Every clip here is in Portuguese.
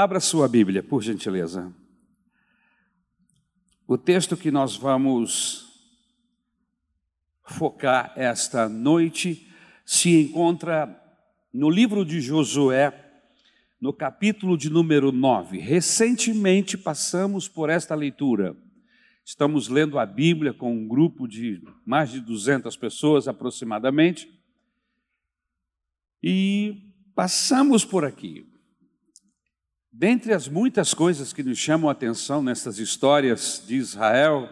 Abra sua Bíblia, por gentileza. O texto que nós vamos focar esta noite se encontra no livro de Josué, no capítulo de número 9. Recentemente passamos por esta leitura. Estamos lendo a Bíblia com um grupo de mais de 200 pessoas aproximadamente. E passamos por aqui. Dentre as muitas coisas que nos chamam a atenção nessas histórias de Israel,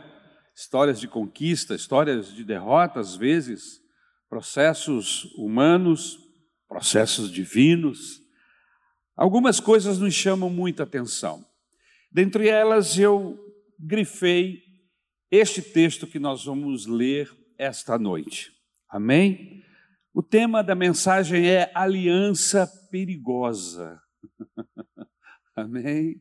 histórias de conquista, histórias de derrota, às vezes, processos humanos, processos divinos, algumas coisas nos chamam muita atenção. Dentre elas, eu grifei este texto que nós vamos ler esta noite. Amém? O tema da mensagem é aliança perigosa. Amém?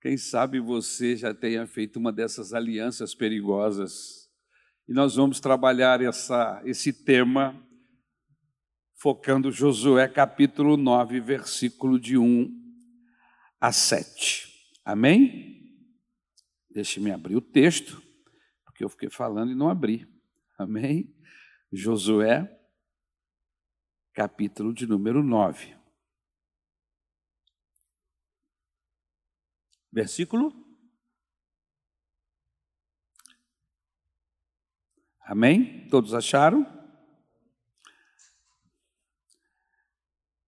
Quem sabe você já tenha feito uma dessas alianças perigosas. E nós vamos trabalhar essa, esse tema focando Josué capítulo 9, versículo de 1 a 7. Amém? Deixe-me abrir o texto, porque eu fiquei falando e não abri. Amém? Josué, capítulo de número 9. Versículo. Amém? Todos acharam?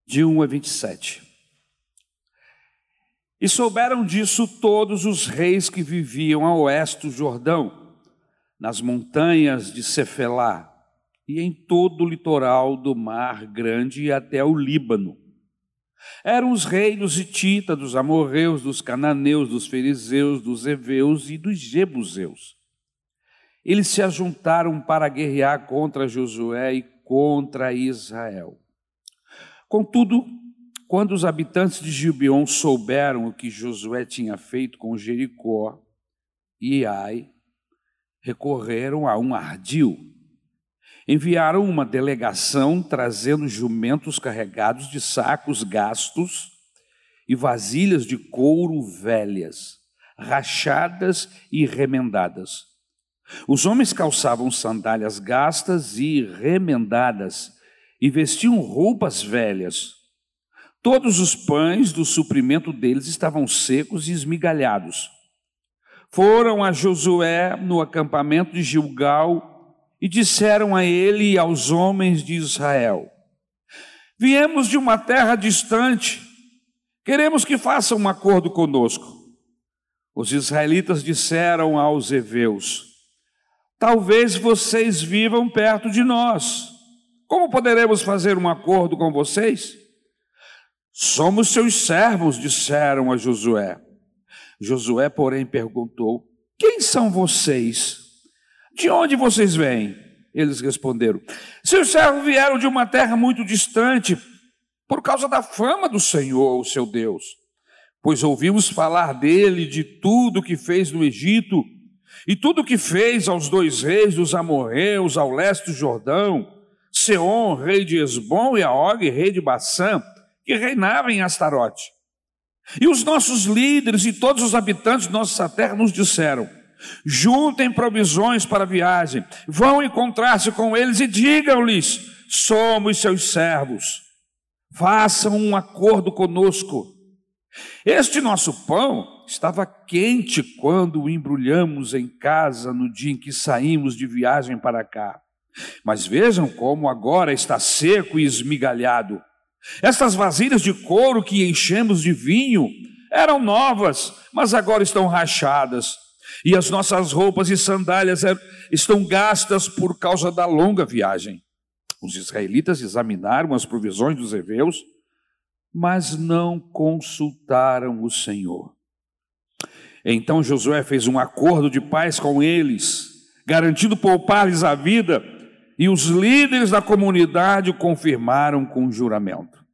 De 1 a 27. E souberam disso todos os reis que viviam a oeste do Jordão, nas montanhas de Cefelá e em todo o litoral do Mar Grande e até o Líbano eram os reis dos Hititas, dos Amorreus, dos Cananeus, dos Fariseus, dos Eveus e dos Jebuseus. Eles se ajuntaram para guerrear contra Josué e contra Israel. Contudo, quando os habitantes de Gibeon souberam o que Josué tinha feito com Jericó e Ai, recorreram a um ardil enviaram uma delegação trazendo jumentos carregados de sacos gastos e vasilhas de couro velhas, rachadas e remendadas. Os homens calçavam sandálias gastas e remendadas e vestiam roupas velhas. Todos os pães do suprimento deles estavam secos e esmigalhados. Foram a Josué no acampamento de Gilgal e disseram a ele e aos homens de Israel: Viemos de uma terra distante, queremos que façam um acordo conosco. Os israelitas disseram aos heveus: Talvez vocês vivam perto de nós. Como poderemos fazer um acordo com vocês? Somos seus servos, disseram a Josué. Josué, porém, perguntou: Quem são vocês? De onde vocês vêm? Eles responderam: Seus servos vieram de uma terra muito distante, por causa da fama do Senhor, o seu Deus. Pois ouvimos falar dele, de tudo que fez no Egito, e tudo que fez aos dois reis dos amorreus, ao leste do Jordão, Seom, rei de Esbom, e Aog, rei de Bassã, que reinavam em Astarote. E os nossos líderes e todos os habitantes de nossa terra nos disseram: juntem provisões para a viagem, vão encontrar-se com eles e digam-lhes: somos seus servos, façam um acordo conosco. Este nosso pão estava quente quando o embrulhamos em casa no dia em que saímos de viagem para cá. Mas vejam como agora está seco e esmigalhado. Estas vasilhas de couro que enchemos de vinho eram novas, mas agora estão rachadas e as nossas roupas e sandálias é, estão gastas por causa da longa viagem. Os israelitas examinaram as provisões dos heveus, mas não consultaram o Senhor. Então Josué fez um acordo de paz com eles, garantindo poupar-lhes a vida, e os líderes da comunidade o confirmaram com juramento.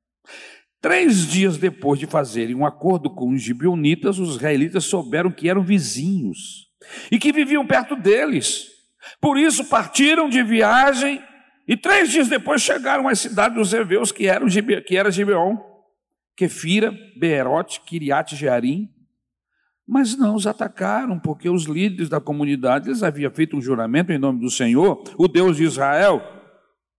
Três dias depois de fazerem um acordo com os gibeonitas, os israelitas souberam que eram vizinhos e que viviam perto deles. Por isso partiram de viagem e três dias depois chegaram à cidade dos heveus, que, era, que era Gibeon. Kefira, Beerote, Kiriat Jearim, mas não os atacaram, porque os líderes da comunidade eles haviam feito um juramento em nome do Senhor, o Deus de Israel.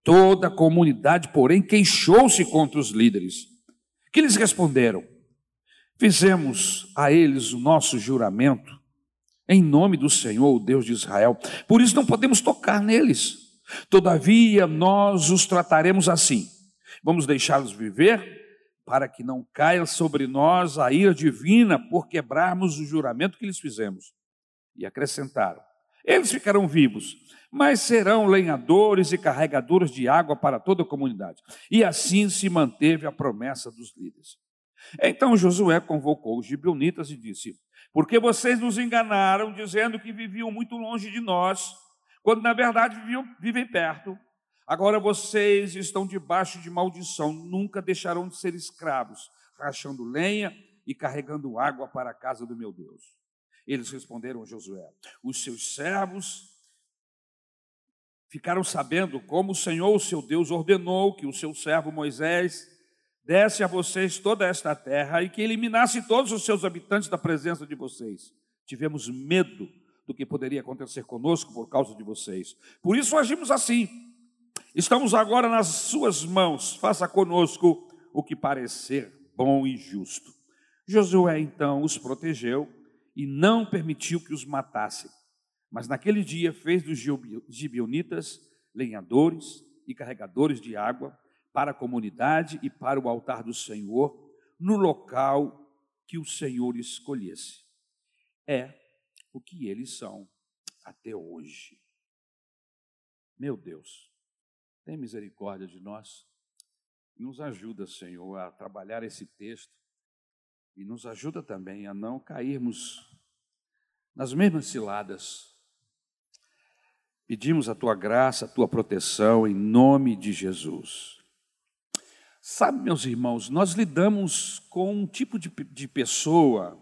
Toda a comunidade, porém, queixou-se contra os líderes. Que eles responderam? Fizemos a eles o nosso juramento em nome do Senhor, o Deus de Israel. Por isso não podemos tocar neles. Todavia, nós os trataremos assim. Vamos deixá-los viver para que não caia sobre nós a ira divina por quebrarmos o juramento que lhes fizemos. E acrescentaram: Eles ficarão vivos, mas serão lenhadores e carregadores de água para toda a comunidade. E assim se manteve a promessa dos líderes. Então Josué convocou os gibeonitas e disse: Porque vocês nos enganaram dizendo que viviam muito longe de nós, quando na verdade viviam, vivem perto. Agora vocês estão debaixo de maldição, nunca deixarão de ser escravos, rachando lenha e carregando água para a casa do meu Deus. Eles responderam a Josué: Os seus servos ficaram sabendo como o Senhor, o seu Deus, ordenou que o seu servo Moisés desse a vocês toda esta terra e que eliminasse todos os seus habitantes da presença de vocês. Tivemos medo do que poderia acontecer conosco por causa de vocês. Por isso agimos assim. Estamos agora nas suas mãos, faça conosco o que parecer bom e justo. Josué então os protegeu e não permitiu que os matassem. Mas naquele dia fez dos gibionitas lenhadores e carregadores de água para a comunidade e para o altar do Senhor, no local que o Senhor escolhesse. É o que eles são até hoje. Meu Deus. Tem misericórdia de nós. Nos ajuda, Senhor, a trabalhar esse texto e nos ajuda também a não cairmos nas mesmas ciladas. Pedimos a tua graça, a tua proteção em nome de Jesus. Sabe, meus irmãos, nós lidamos com um tipo de, de pessoa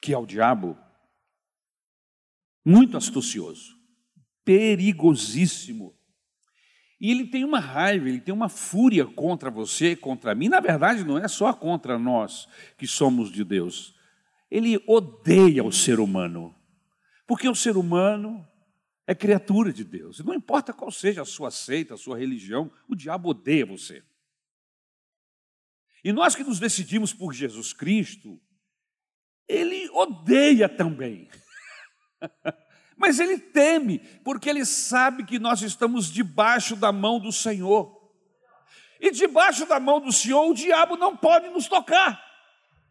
que é o diabo, muito astucioso, perigosíssimo. E ele tem uma raiva, ele tem uma fúria contra você, contra mim. Na verdade, não é só contra nós que somos de Deus. Ele odeia o ser humano. Porque o ser humano é criatura de Deus. E não importa qual seja a sua seita, a sua religião, o diabo odeia você. E nós que nos decidimos por Jesus Cristo, ele odeia também. Mas ele teme, porque ele sabe que nós estamos debaixo da mão do Senhor. E debaixo da mão do Senhor, o diabo não pode nos tocar.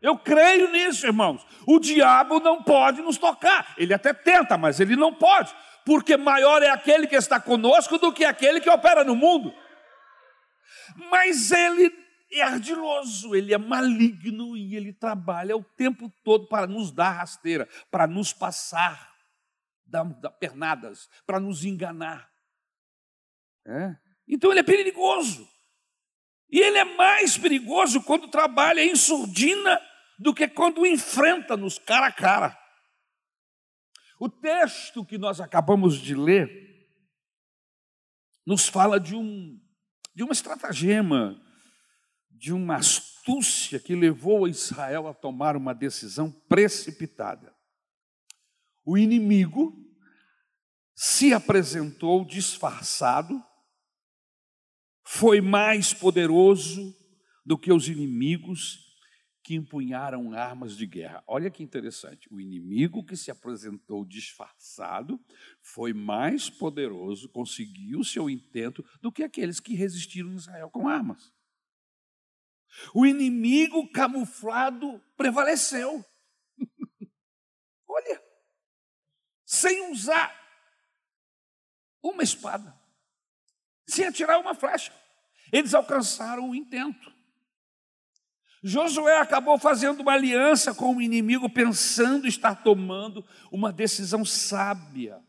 Eu creio nisso, irmãos. O diabo não pode nos tocar. Ele até tenta, mas ele não pode, porque maior é aquele que está conosco do que aquele que opera no mundo. Mas ele é ardiloso, ele é maligno e ele trabalha o tempo todo para nos dar rasteira, para nos passar dar, dar pernadas, para nos enganar. É? Então ele é perigoso. E ele é mais perigoso quando trabalha em surdina do que quando enfrenta-nos cara a cara. O texto que nós acabamos de ler nos fala de, um, de uma estratagema, de uma astúcia que levou Israel a tomar uma decisão precipitada. O inimigo se apresentou disfarçado, foi mais poderoso do que os inimigos que empunharam armas de guerra. Olha que interessante, o inimigo que se apresentou disfarçado foi mais poderoso, conseguiu seu intento do que aqueles que resistiram em Israel com armas. O inimigo camuflado prevaleceu. Olha, sem usar uma espada, sem atirar uma flecha. Eles alcançaram o intento. Josué acabou fazendo uma aliança com o inimigo, pensando estar tomando uma decisão sábia.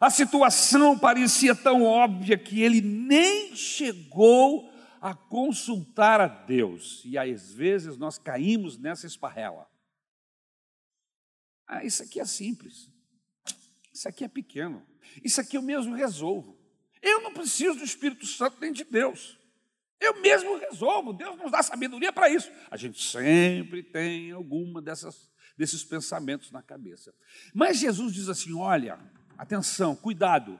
A situação parecia tão óbvia que ele nem chegou a consultar a Deus. E às vezes nós caímos nessa esparrela. Ah, isso aqui é simples. Isso aqui é pequeno. Isso aqui eu mesmo resolvo. Eu não preciso do Espírito Santo nem de Deus. Eu mesmo resolvo, Deus nos dá sabedoria para isso. A gente sempre tem alguma dessas, desses pensamentos na cabeça. Mas Jesus diz assim: olha, atenção, cuidado,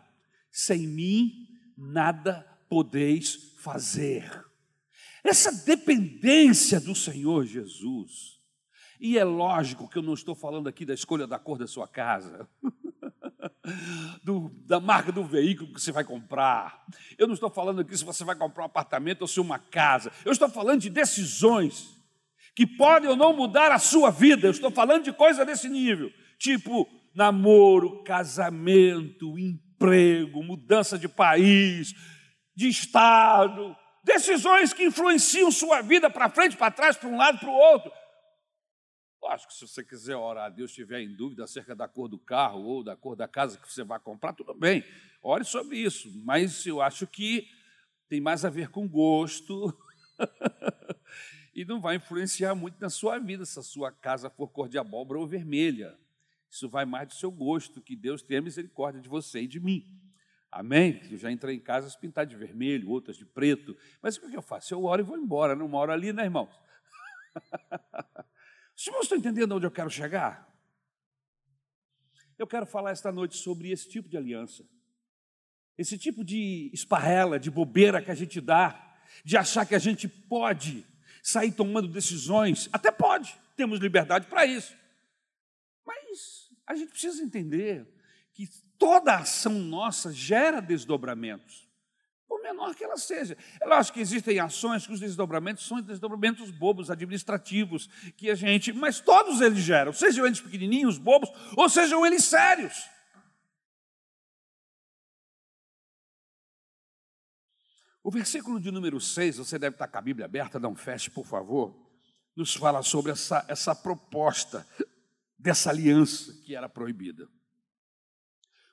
sem mim nada podeis fazer. Essa dependência do Senhor Jesus, e é lógico que eu não estou falando aqui da escolha da cor da sua casa, do, da marca do veículo que você vai comprar, eu não estou falando aqui se você vai comprar um apartamento ou se uma casa, eu estou falando de decisões que podem ou não mudar a sua vida, eu estou falando de coisa desse nível, tipo namoro, casamento, emprego, mudança de país, de estado, decisões que influenciam sua vida para frente, para trás, para um lado, para o outro. Lógico, se você quiser orar a Deus, estiver em dúvida acerca da cor do carro ou da cor da casa que você vai comprar, tudo bem, ore sobre isso, mas eu acho que tem mais a ver com gosto e não vai influenciar muito na sua vida se a sua casa for cor de abóbora ou vermelha. Isso vai mais do seu gosto, que Deus tenha misericórdia de você e de mim. Amém? Eu já entrei em casas pintadas de vermelho, outras de preto. Mas o que eu faço? Eu oro e vou embora, não moro ali, né, irmãos? Os irmãos estão entendendo onde eu quero chegar? Eu quero falar esta noite sobre esse tipo de aliança. Esse tipo de esparrela, de bobeira que a gente dá, de achar que a gente pode sair tomando decisões. Até pode, temos liberdade para isso. Mas a gente precisa entender que toda ação nossa gera desdobramentos, menor que ela seja. É lógico que existem ações que os desdobramentos são desdobramentos bobos, administrativos, que a gente, mas todos eles geram, sejam eles pequenininhos, bobos, ou sejam eles sérios. O versículo de número 6, você deve estar com a Bíblia aberta, não feche, por favor, nos fala sobre essa, essa proposta dessa aliança que era proibida.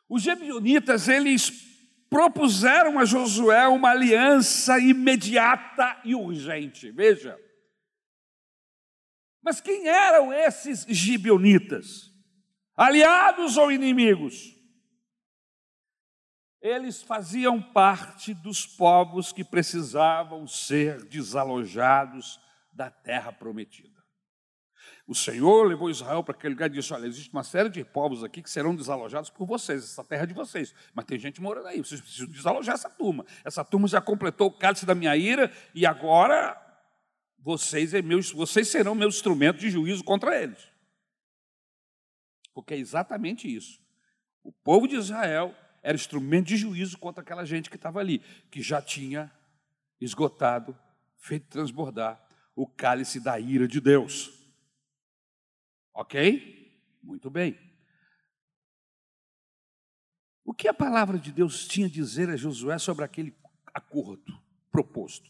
Os Gebionitas, eles propuseram a Josué uma aliança imediata e urgente. Veja. Mas quem eram esses gibeonitas? Aliados ou inimigos? Eles faziam parte dos povos que precisavam ser desalojados da terra prometida. O Senhor levou Israel para aquele lugar e disse: Olha, existe uma série de povos aqui que serão desalojados por vocês, essa terra é de vocês. Mas tem gente morando aí, vocês precisam desalojar essa turma. Essa turma já completou o cálice da minha ira e agora vocês, é meus, vocês serão meu instrumento de juízo contra eles. Porque é exatamente isso. O povo de Israel era instrumento de juízo contra aquela gente que estava ali, que já tinha esgotado, feito transbordar o cálice da ira de Deus. Ok? Muito bem. O que a palavra de Deus tinha a dizer a Josué sobre aquele acordo proposto?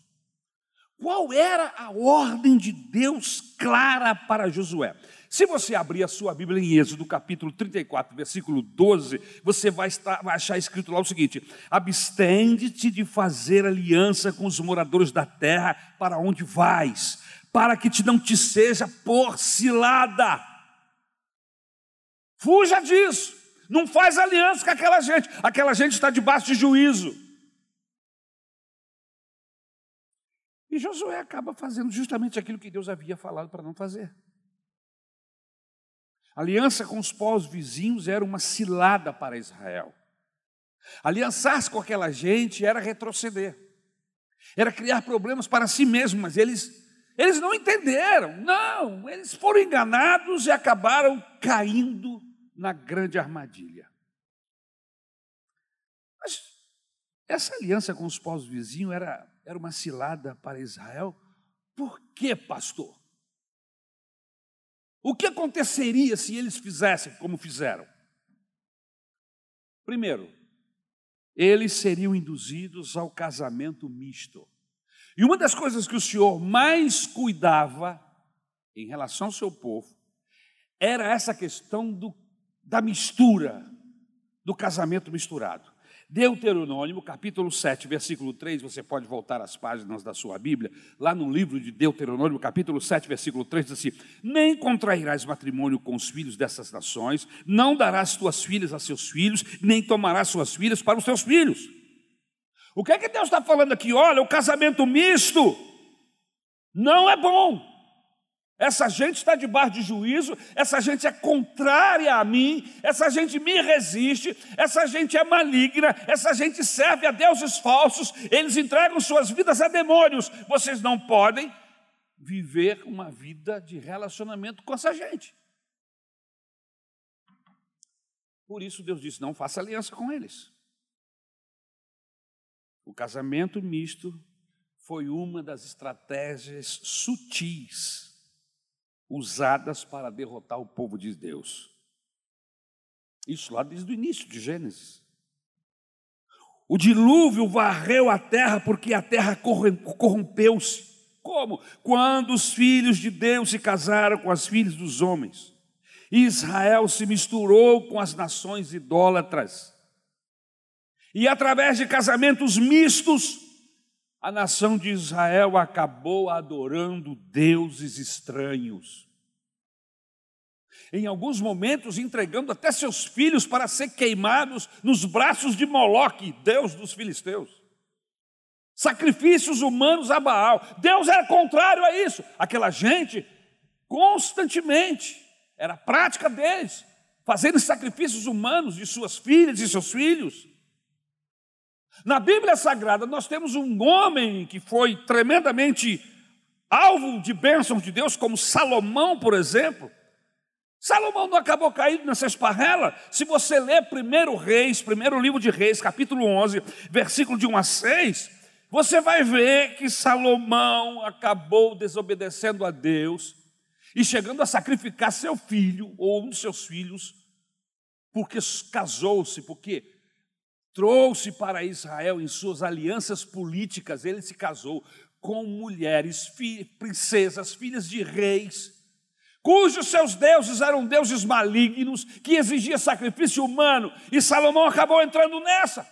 Qual era a ordem de Deus clara para Josué? Se você abrir a sua Bíblia em Êxodo, capítulo 34, versículo 12, você vai, estar, vai achar escrito lá o seguinte: Abstende-te de fazer aliança com os moradores da terra para onde vais, para que te não te seja por cilada. Fuja disso. Não faz aliança com aquela gente. Aquela gente está debaixo de juízo. E Josué acaba fazendo justamente aquilo que Deus havia falado para não fazer. aliança com os povos vizinhos era uma cilada para Israel. Aliançar-se com aquela gente era retroceder, era criar problemas para si mesmo, mas eles eles não entenderam, não, eles foram enganados e acabaram caindo na grande armadilha. Mas essa aliança com os povos vizinhos era, era uma cilada para Israel. Por que, pastor? O que aconteceria se eles fizessem como fizeram? Primeiro, eles seriam induzidos ao casamento misto. E uma das coisas que o Senhor mais cuidava em relação ao seu povo era essa questão do, da mistura, do casamento misturado. Deuteronômio, capítulo 7, versículo 3, você pode voltar às páginas da sua Bíblia, lá no livro de Deuteronômio, capítulo 7, versículo 3, diz assim: Nem contrairás matrimônio com os filhos dessas nações, não darás tuas filhas a seus filhos, nem tomarás suas filhas para os teus filhos O que é que Deus está falando aqui? Olha, o casamento misto não é bom. Essa gente está debaixo de juízo, essa gente é contrária a mim, essa gente me resiste, essa gente é maligna, essa gente serve a deuses falsos, eles entregam suas vidas a demônios. Vocês não podem viver uma vida de relacionamento com essa gente. Por isso Deus disse: não faça aliança com eles. O casamento misto foi uma das estratégias sutis usadas para derrotar o povo de Deus. Isso lá desde o início de Gênesis. O dilúvio varreu a terra porque a terra corrompeu-se. Como? Quando os filhos de Deus se casaram com as filhas dos homens. Israel se misturou com as nações idólatras. E através de casamentos mistos, a nação de Israel acabou adorando deuses estranhos. Em alguns momentos, entregando até seus filhos para ser queimados nos braços de Moloque, deus dos filisteus. Sacrifícios humanos a Baal. Deus era contrário a isso. Aquela gente, constantemente, era prática deles, fazendo sacrifícios humanos de suas filhas e seus filhos. Na Bíblia Sagrada, nós temos um homem que foi tremendamente alvo de bênçãos de Deus, como Salomão, por exemplo. Salomão não acabou caído nessa esparrela. Se você ler primeiro Reis, primeiro livro de Reis, capítulo 11, versículo de 1 a 6, você vai ver que Salomão acabou desobedecendo a Deus e chegando a sacrificar seu filho ou um dos seus filhos, porque casou-se, porque trouxe para Israel em suas alianças políticas, ele se casou com mulheres, fi, princesas, filhas de reis, cujos seus deuses eram deuses malignos, que exigia sacrifício humano, e Salomão acabou entrando nessa.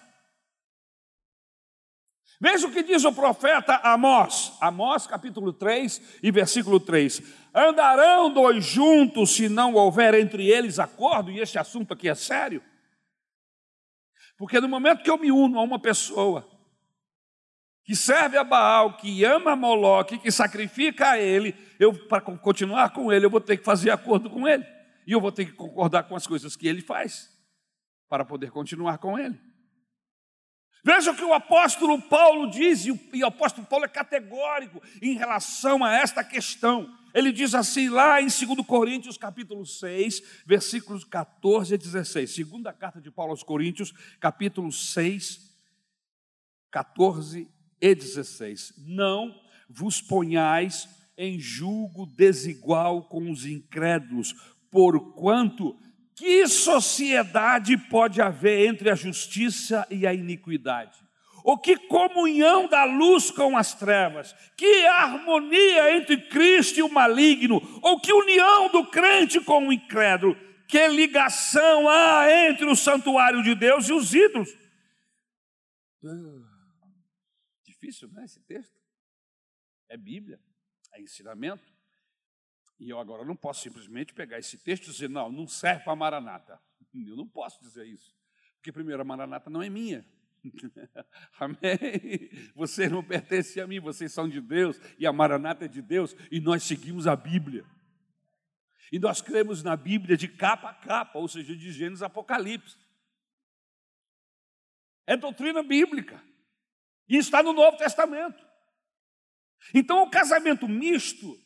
Veja o que diz o profeta Amós, Amós capítulo 3 e versículo 3: Andarão dois juntos se não houver entre eles acordo, e este assunto aqui é sério. Porque no momento que eu me uno a uma pessoa que serve a Baal, que ama a Moloque, que sacrifica a ele, eu para continuar com ele, eu vou ter que fazer acordo com ele. E eu vou ter que concordar com as coisas que ele faz para poder continuar com ele. Veja o que o apóstolo Paulo diz, e o apóstolo Paulo é categórico em relação a esta questão. Ele diz assim lá em 2 Coríntios capítulo 6, versículos 14 a 16. Segunda carta de Paulo aos Coríntios, capítulo 6, 14 e 16. Não vos ponhais em julgo desigual com os incrédulos, porquanto que sociedade pode haver entre a justiça e a iniquidade? ou que comunhão da luz com as trevas, que harmonia entre Cristo e o maligno, ou que união do crente com o incrédulo, que ligação há entre o santuário de Deus e os ídolos. Ah, difícil, né, esse texto? É Bíblia, é ensinamento. E eu agora não posso simplesmente pegar esse texto e dizer, não, não serve para Maranata. Eu não posso dizer isso. Porque, primeiro, a Maranata não é minha, Amém? Você não pertence a mim, vocês são de Deus e a Maranata é de Deus e nós seguimos a Bíblia. E nós cremos na Bíblia de capa a capa, ou seja, de Gênesis a Apocalipse. É doutrina bíblica. E está no Novo Testamento. Então o casamento misto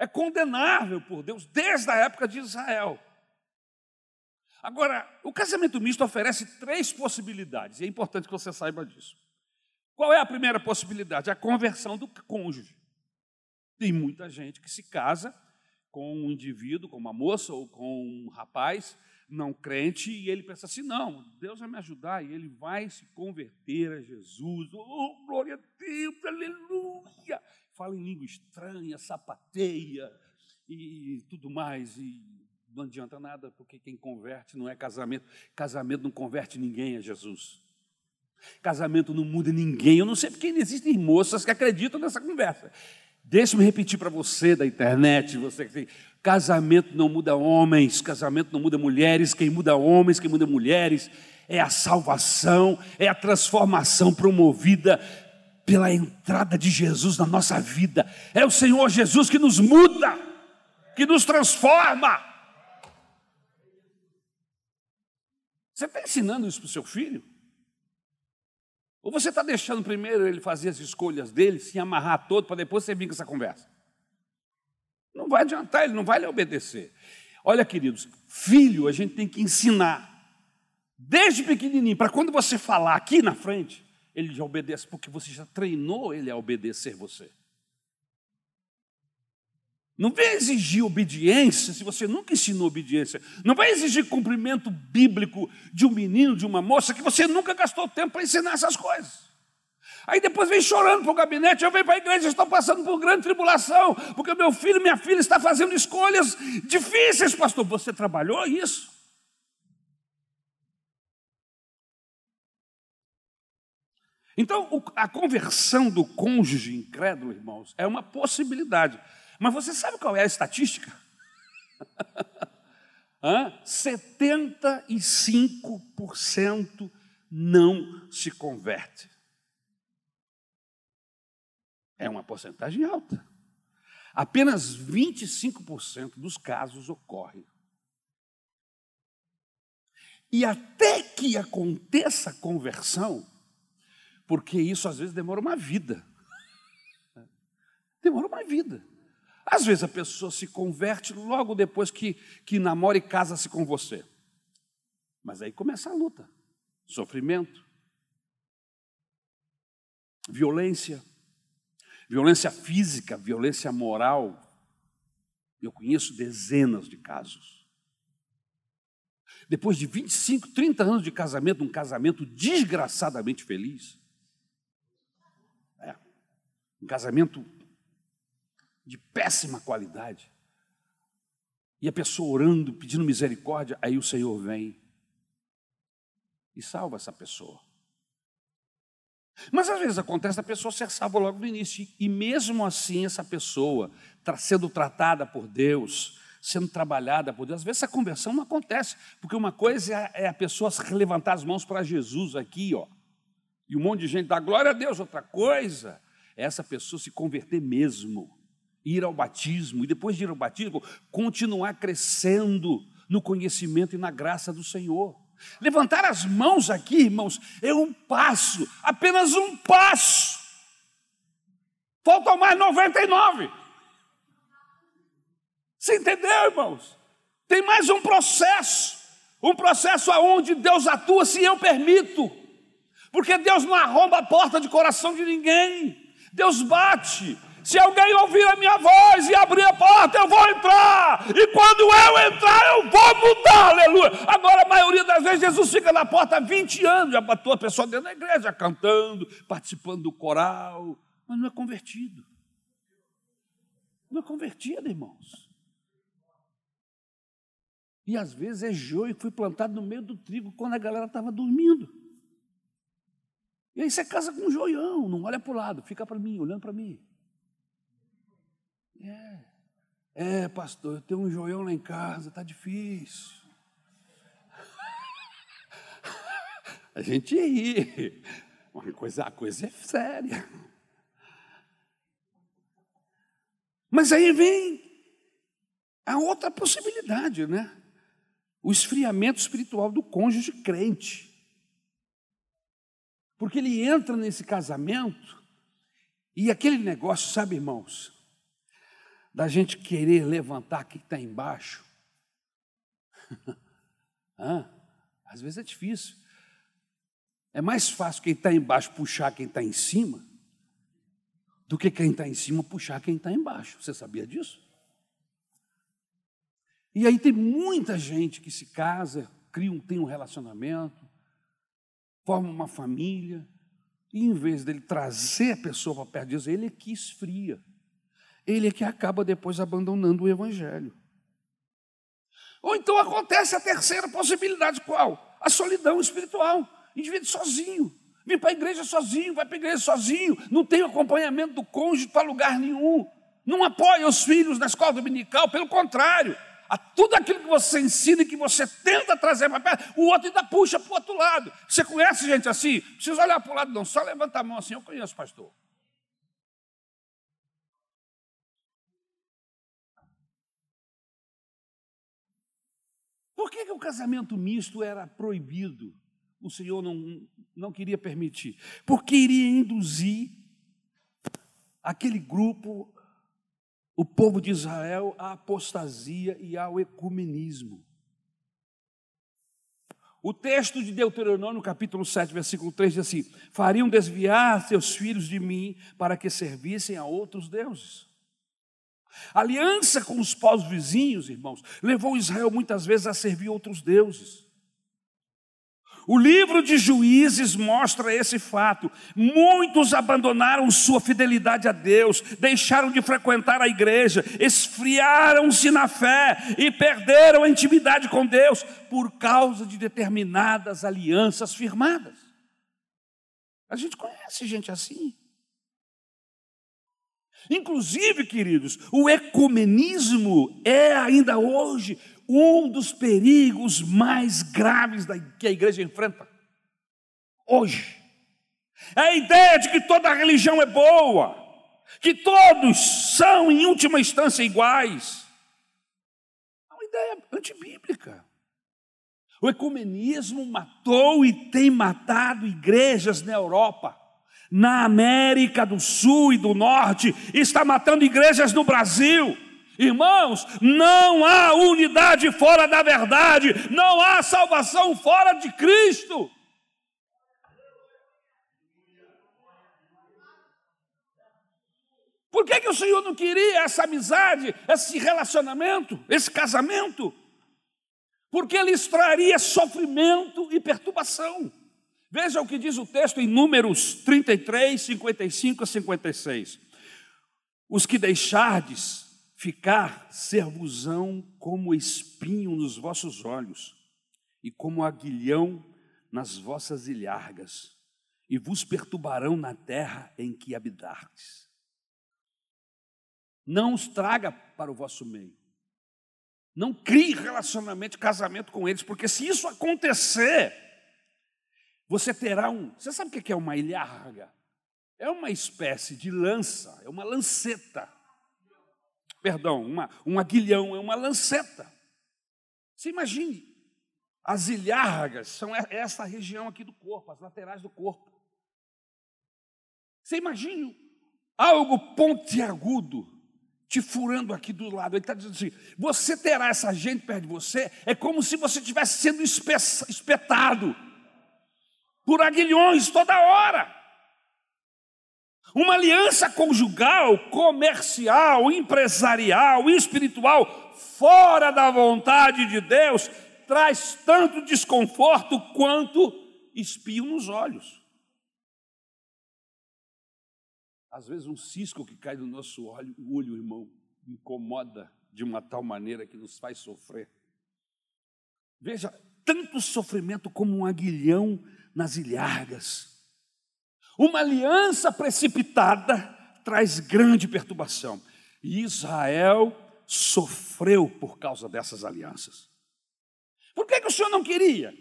é condenável por Deus desde a época de Israel. Agora, o casamento misto oferece três possibilidades, e é importante que você saiba disso. Qual é a primeira possibilidade? A conversão do cônjuge. Tem muita gente que se casa com um indivíduo, com uma moça ou com um rapaz não crente, e ele pensa assim: não, Deus vai me ajudar, e ele vai se converter a Jesus. Oh, glória a Deus, aleluia! Fala em língua estranha, sapateia e tudo mais, e não adianta nada, porque quem converte não é casamento. Casamento não converte ninguém a Jesus. Casamento não muda ninguém. Eu não sei porque existem moças que acreditam nessa conversa. Deixa-me repetir para você da internet, você que casamento não muda homens, casamento não muda mulheres, quem muda homens, quem muda mulheres é a salvação, é a transformação promovida pela entrada de Jesus na nossa vida. É o Senhor Jesus que nos muda, que nos transforma. Você está ensinando isso para o seu filho? Ou você está deixando primeiro ele fazer as escolhas dele, se amarrar todo, para depois você vir com essa conversa? Não vai adiantar, ele não vai lhe obedecer. Olha, queridos, filho a gente tem que ensinar. Desde pequenininho, para quando você falar aqui na frente, ele já obedece, porque você já treinou ele a obedecer você. Não vai exigir obediência se você nunca ensinou obediência. Não vai exigir cumprimento bíblico de um menino, de uma moça, que você nunca gastou tempo para ensinar essas coisas. Aí depois vem chorando para o gabinete, eu venho para a igreja, estou passando por grande tribulação, porque meu filho, minha filha está fazendo escolhas difíceis, pastor. Você trabalhou isso? Então, a conversão do cônjuge incrédulo, irmãos, é uma possibilidade. Mas você sabe qual é a estatística? 75% não se converte. É uma porcentagem alta. Apenas 25% dos casos ocorre. E até que aconteça a conversão, porque isso às vezes demora uma vida. Demora uma vida. Às vezes a pessoa se converte logo depois que, que namora e casa-se com você. Mas aí começa a luta, sofrimento, violência, violência física, violência moral. Eu conheço dezenas de casos. Depois de 25, 30 anos de casamento, um casamento desgraçadamente feliz. É, um casamento de péssima qualidade. E a pessoa orando, pedindo misericórdia, aí o Senhor vem e salva essa pessoa. Mas às vezes acontece a pessoa ser salva logo no início, e mesmo assim essa pessoa sendo tratada por Deus, sendo trabalhada por Deus, às vezes essa conversão não acontece, porque uma coisa é a pessoa levantar as mãos para Jesus aqui, ó, e um monte de gente dá glória a Deus, outra coisa é essa pessoa se converter mesmo ir ao batismo e depois de ir ao batismo, continuar crescendo no conhecimento e na graça do Senhor. Levantar as mãos aqui, irmãos, é um passo, apenas um passo. Faltam mais 99. Você entendeu, irmãos? Tem mais um processo, um processo aonde Deus atua se eu permito. Porque Deus não arromba a porta de coração de ninguém. Deus bate, se alguém ouvir a minha voz e abrir a porta, eu vou entrar. E quando eu entrar, eu vou mudar. Aleluia. Agora, a maioria das vezes, Jesus fica na porta há 20 anos, já botou a pessoa dentro da igreja, cantando, participando do coral, mas não é convertido. Não é convertido, irmãos. E às vezes é joio que foi plantado no meio do trigo quando a galera estava dormindo. E aí você casa com um joião, não olha para o lado, fica para mim, olhando para mim. É. É, pastor, eu tenho um joião lá em casa, está difícil. A gente ri. Uma coisa, a coisa é séria. Mas aí vem a outra possibilidade, né? O esfriamento espiritual do cônjuge crente. Porque ele entra nesse casamento e aquele negócio, sabe, irmãos? da gente querer levantar quem está embaixo. Às vezes é difícil. É mais fácil quem está embaixo puxar quem está em cima do que quem está em cima puxar quem está embaixo. Você sabia disso? E aí tem muita gente que se casa, cria um, tem um relacionamento, forma uma família, e em vez dele trazer a pessoa para perto de Deus, ele é que esfria ele é que acaba depois abandonando o Evangelho. Ou então acontece a terceira possibilidade, qual? A solidão espiritual. Indivíduo sozinho. Vem para a igreja sozinho, vai para a igreja sozinho, não tem acompanhamento do cônjuge para lugar nenhum, não apoia os filhos na escola dominical, pelo contrário, a tudo aquilo que você ensina e que você tenta trazer para perto, o outro ainda puxa para o outro lado. Você conhece gente assim? Precisa olhar para o lado, não, só levanta a mão assim, eu conheço, pastor. Por que, que o casamento misto era proibido? O Senhor não, não queria permitir. Porque iria induzir aquele grupo o povo de Israel à apostasia e ao ecumenismo. O texto de Deuteronômio, capítulo 7, versículo 3, diz assim: Fariam desviar seus filhos de mim para que servissem a outros deuses. A aliança com os povos vizinhos, irmãos, levou Israel muitas vezes a servir outros deuses. O livro de Juízes mostra esse fato. Muitos abandonaram sua fidelidade a Deus, deixaram de frequentar a igreja, esfriaram-se na fé e perderam a intimidade com Deus por causa de determinadas alianças firmadas. A gente conhece gente assim. Inclusive, queridos, o ecumenismo é ainda hoje um dos perigos mais graves que a igreja enfrenta hoje. É a ideia de que toda religião é boa, que todos são, em última instância, iguais. É uma ideia antibíblica. O ecumenismo matou e tem matado igrejas na Europa, na América do Sul e do Norte, está matando igrejas no Brasil. Irmãos, não há unidade fora da verdade, não há salvação fora de Cristo. Por que, que o Senhor não queria essa amizade, esse relacionamento, esse casamento? Porque ele extraria sofrimento e perturbação. Veja o que diz o texto em Números 33, 55 a 56. Os que deixardes ficar servosão como espinho nos vossos olhos e como aguilhão nas vossas ilhargas, e vos perturbarão na terra em que habitardes. Não os traga para o vosso meio. Não crie relacionamento, casamento com eles, porque se isso acontecer, você terá um. Você sabe o que é uma ilharga? É uma espécie de lança, é uma lanceta perdão, uma, um aguilhão, é uma lanceta. Você imagine, as ilhargas são essa região aqui do corpo, as laterais do corpo. Você imagine algo pontiagudo te furando aqui do lado. Ele está dizendo assim: você terá essa gente perto de você, é como se você estivesse sendo espetado por aguilhões toda hora. Uma aliança conjugal, comercial, empresarial, espiritual, fora da vontade de Deus, traz tanto desconforto quanto espio nos olhos. Às vezes, um cisco que cai no nosso olho, olho, irmão, incomoda de uma tal maneira que nos faz sofrer. Veja, tanto sofrimento como um aguilhão nas ilhargas uma aliança precipitada traz grande perturbação. E Israel sofreu por causa dessas alianças. Por que, que o Senhor não queria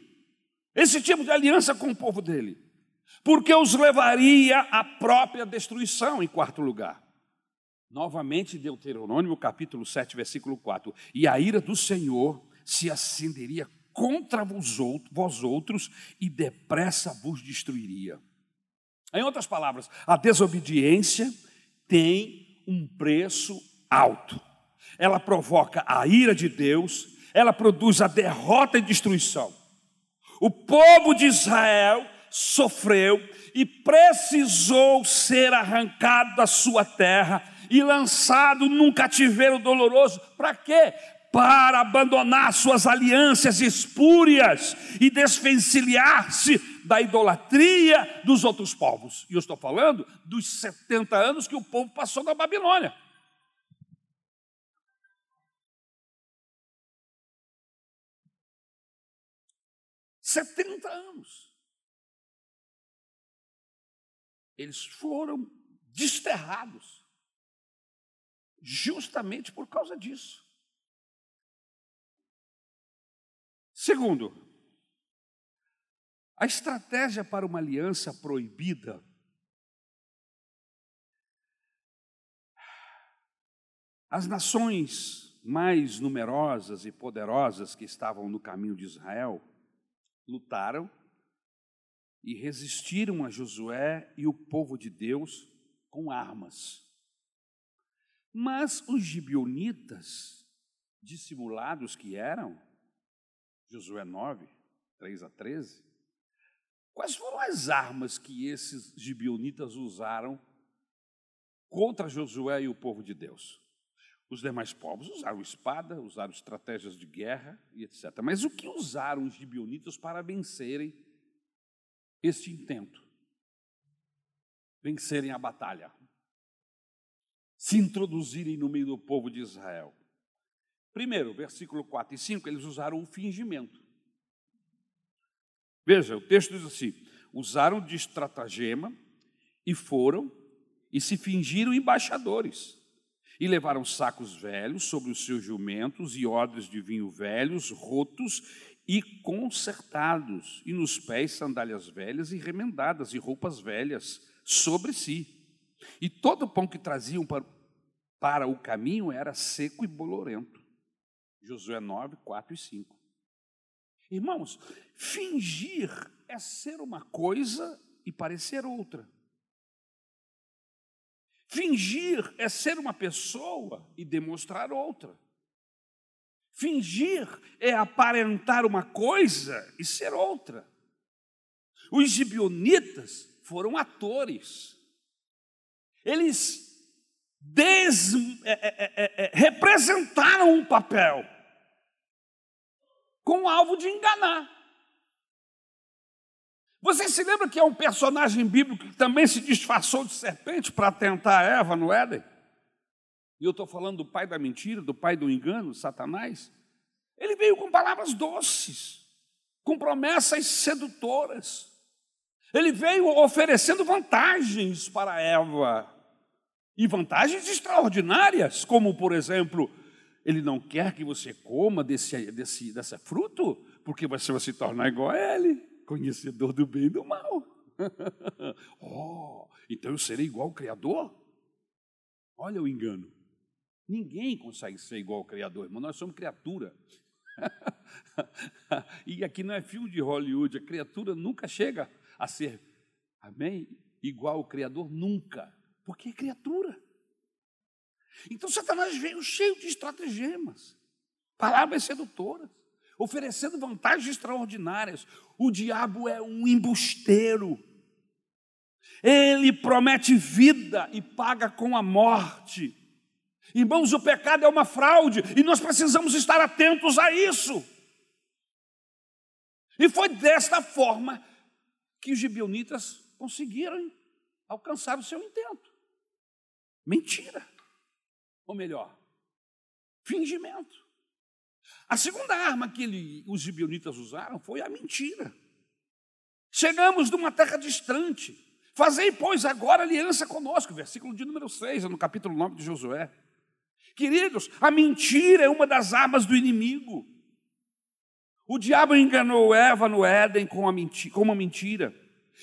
esse tipo de aliança com o povo dele? Porque os levaria à própria destruição, em quarto lugar. Novamente, Deuteronômio capítulo 7, versículo 4. E a ira do Senhor se acenderia contra vós outros e depressa vos destruiria. Em outras palavras, a desobediência tem um preço alto. Ela provoca a ira de Deus, ela produz a derrota e destruição. O povo de Israel sofreu e precisou ser arrancado da sua terra e lançado num cativeiro doloroso. Para quê? Para abandonar suas alianças espúrias e desvencilhar-se da idolatria dos outros povos. E eu estou falando dos 70 anos que o povo passou na Babilônia. Setenta anos. Eles foram desterrados, justamente por causa disso. Segundo, a estratégia para uma aliança proibida As nações mais numerosas e poderosas que estavam no caminho de Israel lutaram e resistiram a Josué e o povo de Deus com armas. Mas os gibionitas, dissimulados que eram, Josué 9, 3 a 13, quais foram as armas que esses gibionitas usaram contra Josué e o povo de Deus? Os demais povos usaram espada, usaram estratégias de guerra e etc. Mas o que usaram os gibionitas para vencerem este intento? Vencerem a batalha. Se introduzirem no meio do povo de Israel. Primeiro, versículo 4 e 5, eles usaram o fingimento. Veja, o texto diz assim: usaram de estratagema e foram e se fingiram embaixadores e levaram sacos velhos sobre os seus jumentos e odres de vinho velhos, rotos e consertados, e nos pés sandálias velhas e remendadas, e roupas velhas sobre si. E todo o pão que traziam para, para o caminho era seco e bolorento. Josué 9, 4 e 5. Irmãos, fingir é ser uma coisa e parecer outra. Fingir é ser uma pessoa e demonstrar outra. Fingir é aparentar uma coisa e ser outra. Os gibionitas foram atores. Eles des, é, é, é, é representaram um papel com o alvo de enganar. Você se lembra que é um personagem bíblico que também se disfarçou de serpente para tentar Eva no Éden? E eu estou falando do pai da mentira, do pai do engano, Satanás. Ele veio com palavras doces, com promessas sedutoras. Ele veio oferecendo vantagens para Eva. E vantagens extraordinárias, como, por exemplo, ele não quer que você coma desse, desse, desse fruto, porque você vai se tornar igual a ele conhecedor do bem e do mal. oh, então eu serei igual ao Criador? Olha o engano. Ninguém consegue ser igual ao Criador, irmão. Nós somos criatura. e aqui não é filme de Hollywood, a criatura nunca chega a ser, amém? Igual ao Criador, nunca. Porque é criatura. Então Satanás veio cheio de estratagemas, palavras sedutoras oferecendo vantagens extraordinárias. O diabo é um embusteiro. Ele promete vida e paga com a morte. Irmãos, o pecado é uma fraude e nós precisamos estar atentos a isso. E foi desta forma que os gibeonitas conseguiram alcançar o seu intento. Mentira. Ou melhor, fingimento. A segunda arma que ele, os gibionitas usaram foi a mentira. Chegamos de uma terra distante. Fazei, pois, agora aliança conosco. Versículo de número 6, no capítulo 9 de Josué. Queridos, a mentira é uma das armas do inimigo. O diabo enganou Eva no Éden com, a mentira, com uma mentira.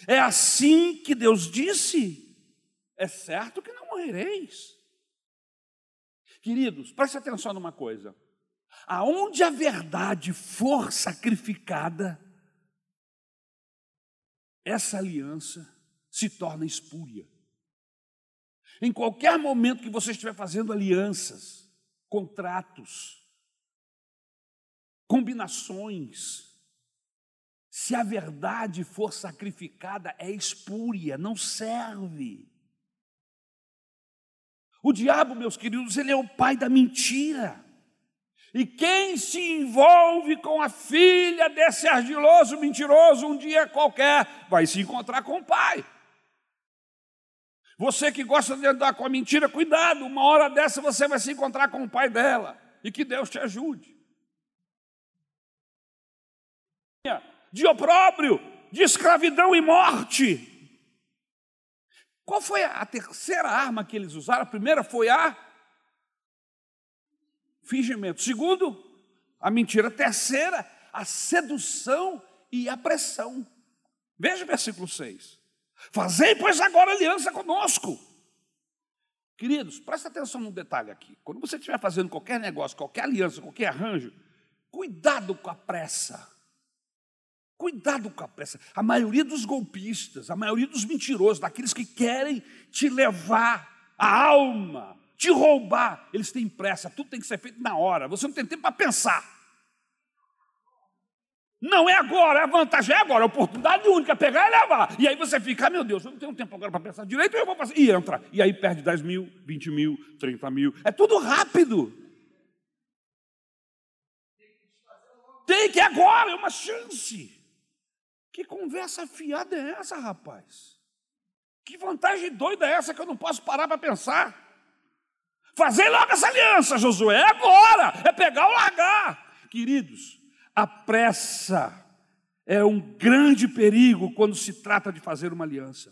É assim que Deus disse: é certo que não morrereis. Queridos, preste atenção numa coisa. Aonde a verdade for sacrificada, essa aliança se torna espúria. Em qualquer momento que você estiver fazendo alianças, contratos, combinações, se a verdade for sacrificada, é espúria, não serve. O diabo, meus queridos, ele é o pai da mentira. E quem se envolve com a filha desse ardiloso mentiroso um dia qualquer vai se encontrar com o pai. Você que gosta de andar com a mentira, cuidado, uma hora dessa você vai se encontrar com o pai dela. E que Deus te ajude. De opróbrio, de escravidão e morte. Qual foi a terceira arma que eles usaram? A primeira foi a fingimento. Segundo, a mentira. Terceira a sedução e a pressão. Veja o versículo 6. Fazei, pois, agora aliança conosco. Queridos, presta atenção num detalhe aqui. Quando você estiver fazendo qualquer negócio, qualquer aliança, qualquer arranjo, cuidado com a pressa. Cuidado com a pressa. A maioria dos golpistas, a maioria dos mentirosos, daqueles que querem te levar a alma, te roubar, eles têm pressa, tudo tem que ser feito na hora. Você não tem tempo para pensar. Não é agora, a vantagem é agora, a oportunidade única, é pegar e levar. E aí você fica, ah, meu Deus, eu não tenho tempo agora para pensar direito, eu vou fazer. E entra. E aí perde 10 mil, 20 mil, 30 mil. É tudo rápido. Tem que agora, é uma chance. Que conversa fiada é essa, rapaz? Que vantagem doida é essa que eu não posso parar para pensar? Fazer logo essa aliança, Josué, é agora, é pegar ou largar. Queridos, a pressa é um grande perigo quando se trata de fazer uma aliança.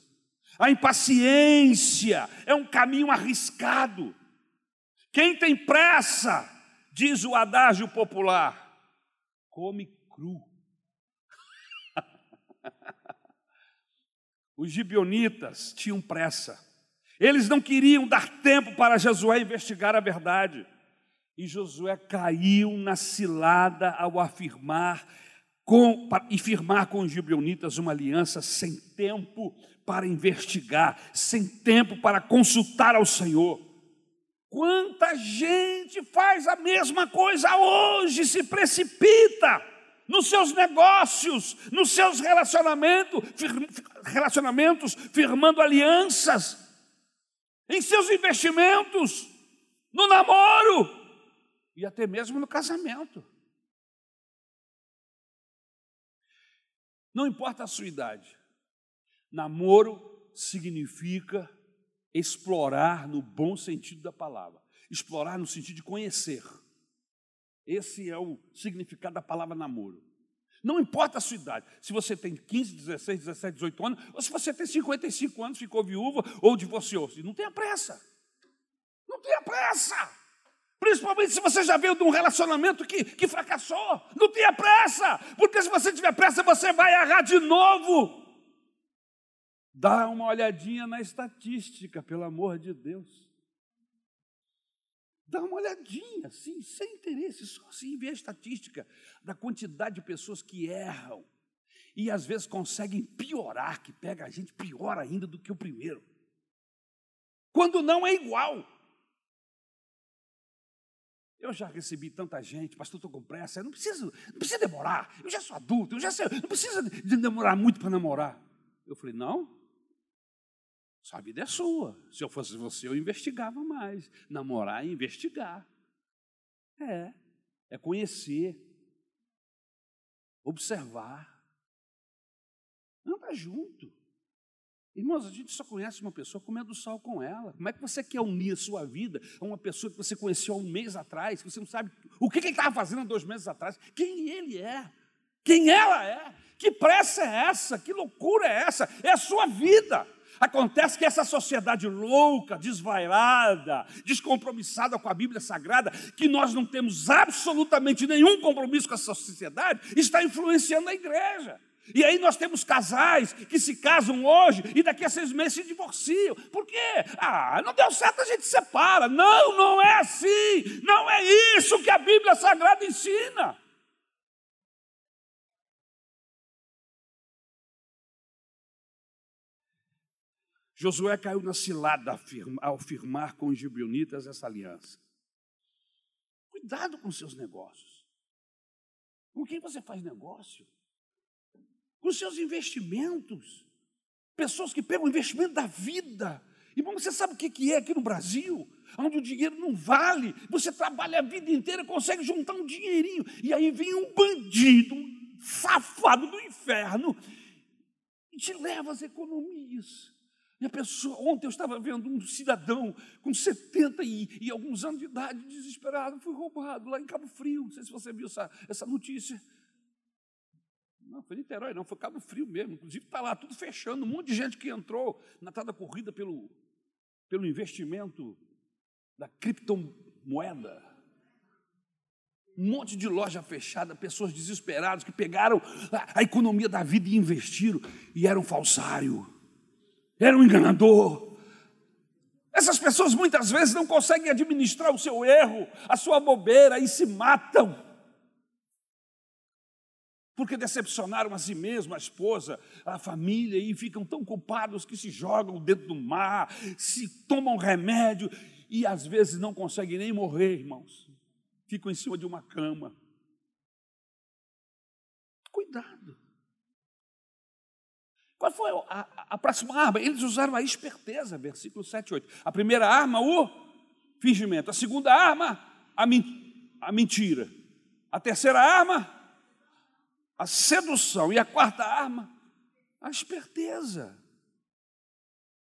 A impaciência é um caminho arriscado. Quem tem pressa, diz o adágio popular, come cru. Os gibionitas tinham pressa. Eles não queriam dar tempo para Josué investigar a verdade. E Josué caiu na cilada ao afirmar com, e firmar com os gibeonitas uma aliança sem tempo para investigar, sem tempo para consultar ao Senhor. Quanta gente faz a mesma coisa hoje, se precipita nos seus negócios, nos seus relacionamentos, relacionamentos, firmando alianças, em seus investimentos, no namoro, e até mesmo no casamento. Não importa a sua idade, namoro significa explorar no bom sentido da palavra, explorar no sentido de conhecer. Esse é o significado da palavra namoro. Não importa a sua idade, se você tem 15, 16, 17, 18 anos, ou se você tem 55 anos, ficou viúva ou divorciou-se. Não tenha pressa. Não tenha pressa. Principalmente se você já veio de um relacionamento que, que fracassou. Não tenha pressa, porque se você tiver pressa, você vai errar de novo. Dá uma olhadinha na estatística, pelo amor de Deus. Dá uma olhadinha, assim, sem interesse, só assim ver a estatística da quantidade de pessoas que erram e às vezes conseguem piorar, que pega a gente pior ainda do que o primeiro. Quando não é igual. Eu já recebi tanta gente, pastor, estou com pressa, eu não preciso, não precisa demorar, eu já sou adulto, eu já sei, não precisa de demorar muito para namorar. Eu falei, não, sua vida é sua. Se eu fosse você, eu investigava mais. Namorar é investigar. É, é conhecer, observar, anda junto. Irmãos, a gente só conhece uma pessoa comendo sal com ela. Como é que você quer unir a sua vida a uma pessoa que você conheceu há um mês atrás, que você não sabe o que ele estava fazendo há dois meses atrás, quem ele é, quem ela é, que pressa é essa, que loucura é essa? É a sua vida. Acontece que essa sociedade louca, desvairada, descompromissada com a Bíblia Sagrada, que nós não temos absolutamente nenhum compromisso com essa sociedade, está influenciando a igreja. E aí nós temos casais que se casam hoje e daqui a seis meses se divorciam. Por quê? Ah, não deu certo, a gente separa. Não, não é assim. Não é isso que a Bíblia Sagrada ensina. Josué caiu na cilada ao firmar com os gibionitas essa aliança. Cuidado com seus negócios. Com quem você faz negócio? com seus investimentos. Pessoas que pegam o investimento da vida. Irmão, você sabe o que é aqui no Brasil? Onde o dinheiro não vale. Você trabalha a vida inteira, consegue juntar um dinheirinho. E aí vem um bandido, um safado do inferno, e te leva as economias. E a pessoa, ontem eu estava vendo um cidadão com 70 e, e alguns anos de idade, desesperado, foi roubado lá em Cabo Frio. Não sei se você viu essa, essa notícia. Não, foi Niterói, não, foi Cabo Frio mesmo. Inclusive está lá tudo fechando, um monte de gente que entrou na tal da corrida pelo, pelo investimento da criptomoeda. Um monte de loja fechada, pessoas desesperadas que pegaram a, a economia da vida e investiram e eram falsário, era um enganador. Essas pessoas muitas vezes não conseguem administrar o seu erro, a sua bobeira e se matam. Porque decepcionaram a si mesmo, a esposa, a família e ficam tão culpados que se jogam dentro do mar, se tomam remédio e às vezes não conseguem nem morrer, irmãos ficam em cima de uma cama. Cuidado. Qual foi a, a, próxima arma? Eles usaram a esperteza, versículo 7 e 8. A primeira arma, o fingimento. A segunda arma, a, a mentira. A terceira arma, a sedução. E a quarta arma, a esperteza.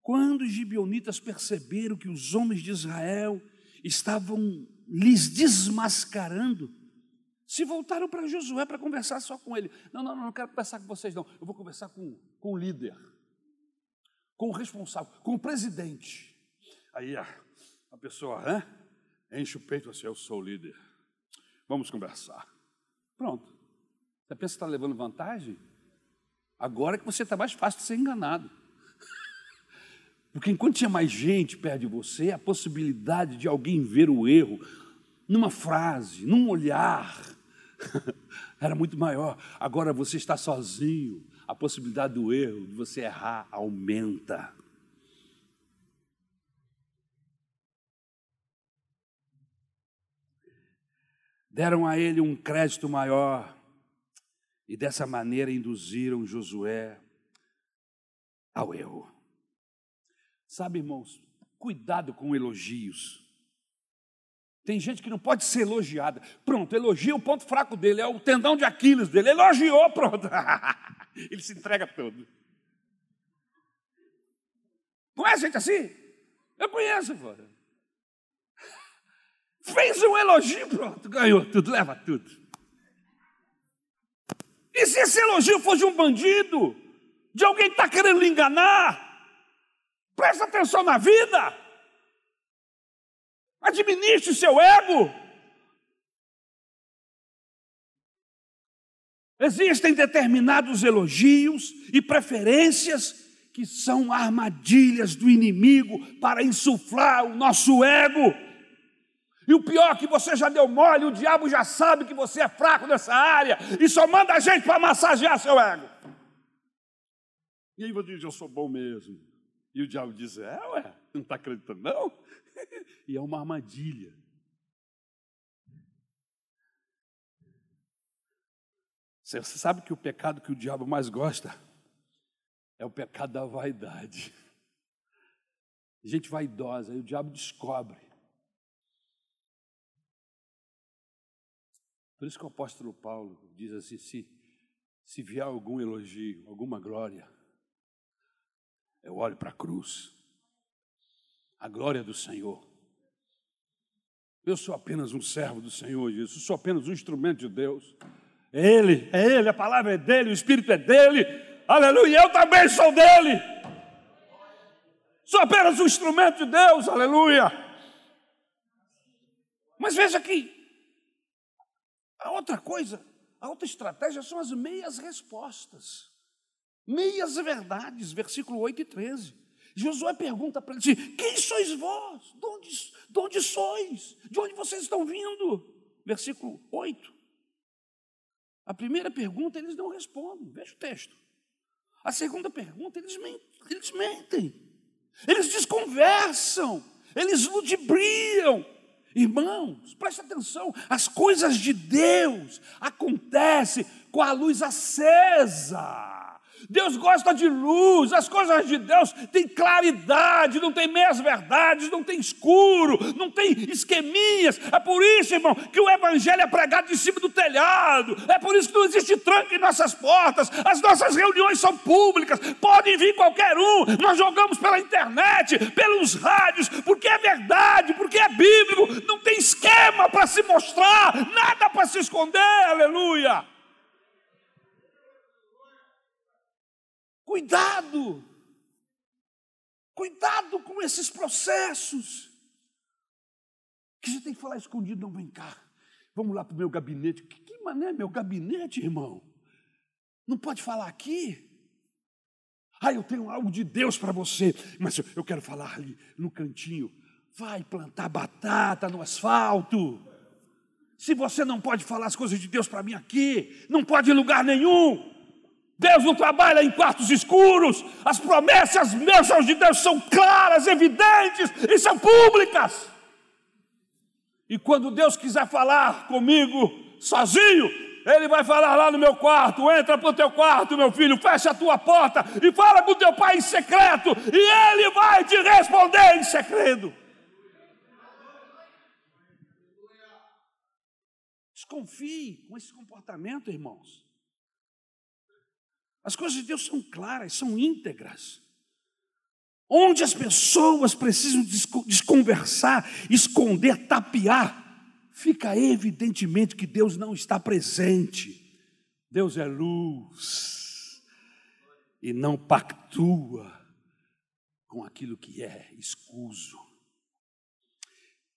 Quando os gibionitas perceberam que os homens de Israel estavam lhes desmascarando, se voltaram para Josué para conversar só com ele. Não, não, não, não quero conversar com vocês, não. Eu vou conversar com, com o líder, com o responsável, com o presidente. Aí a, a pessoa hein, enche o peito assim: Eu sou o líder. Vamos conversar. Pronto. Você pensa que está levando vantagem? Agora que você está mais fácil de ser enganado. Porque enquanto tinha mais gente perto de você, a possibilidade de alguém ver o erro numa frase, num olhar, era muito maior. Agora você está sozinho, a possibilidade do erro, de você errar, aumenta. Deram a ele um crédito maior e dessa maneira induziram Josué ao erro. Sabe, irmãos, cuidado com elogios. Tem gente que não pode ser elogiada. Pronto, elogia o ponto fraco dele, é o tendão de Aquiles dele. Elogiou, pronto. Ele se entrega todo. Conhece gente assim? Eu conheço, pô. Fez um elogio, pronto, ganhou tudo, leva tudo. E se esse elogio fosse de um bandido, de alguém que está querendo lhe enganar, Presta atenção na vida. Administre seu ego. Existem determinados elogios e preferências que são armadilhas do inimigo para insuflar o nosso ego. E o pior é que você já deu mole, o diabo já sabe que você é fraco nessa área e só manda a gente para massagear seu ego. E aí você diz: Eu sou bom mesmo. E o diabo diz: É, ué, não está acreditando, não? e é uma armadilha. Você sabe que o pecado que o diabo mais gosta é o pecado da vaidade. Gente vaidosa, aí o diabo descobre. Por isso que o apóstolo Paulo diz assim: se, se vier algum elogio, alguma glória, eu olho para a cruz, a glória do Senhor. Eu sou apenas um servo do Senhor Jesus, sou apenas um instrumento de Deus. É Ele, é Ele, a palavra é dele, o Espírito é dele, aleluia, eu também sou dele. Sou apenas um instrumento de Deus, aleluia. Mas veja aqui, a outra coisa, a outra estratégia são as meias respostas. Meias verdades, versículo 8 e 13. Josué pergunta para eles: Quem sois vós? De onde, de onde sois? De onde vocês estão vindo? Versículo 8. A primeira pergunta eles não respondem, veja o texto. A segunda pergunta eles mentem, eles, mentem. eles desconversam, eles ludibriam. Irmãos, preste atenção, as coisas de Deus acontecem com a luz acesa. Deus gosta de luz, as coisas de Deus têm claridade, não tem meias verdades, não tem escuro, não tem esqueminhas. É por isso, irmão, que o Evangelho é pregado de cima do telhado, é por isso que não existe tranque em nossas portas, as nossas reuniões são públicas, podem vir qualquer um, nós jogamos pela internet, pelos rádios, porque é verdade, porque é bíblico, não tem esquema para se mostrar, nada para se esconder, aleluia. Cuidado! Cuidado com esses processos. Que você tem que falar escondido, não vem cá. Vamos lá para o meu gabinete. Que, que mané meu gabinete, irmão? Não pode falar aqui? Ah, eu tenho algo de Deus para você, mas eu, eu quero falar ali no cantinho. Vai plantar batata no asfalto. Se você não pode falar as coisas de Deus para mim aqui, não pode em lugar nenhum. Deus não trabalha em quartos escuros. As promessas, as bênçãos de Deus são claras, evidentes e são públicas. E quando Deus quiser falar comigo sozinho, Ele vai falar lá no meu quarto. Entra para o teu quarto, meu filho, fecha a tua porta e fala com teu pai em secreto, e Ele vai te responder em segredo. Desconfie com esse comportamento, irmãos. As coisas de Deus são claras, são íntegras. Onde as pessoas precisam desconversar, esconder, tapear, fica evidentemente que Deus não está presente. Deus é luz e não pactua com aquilo que é escuso.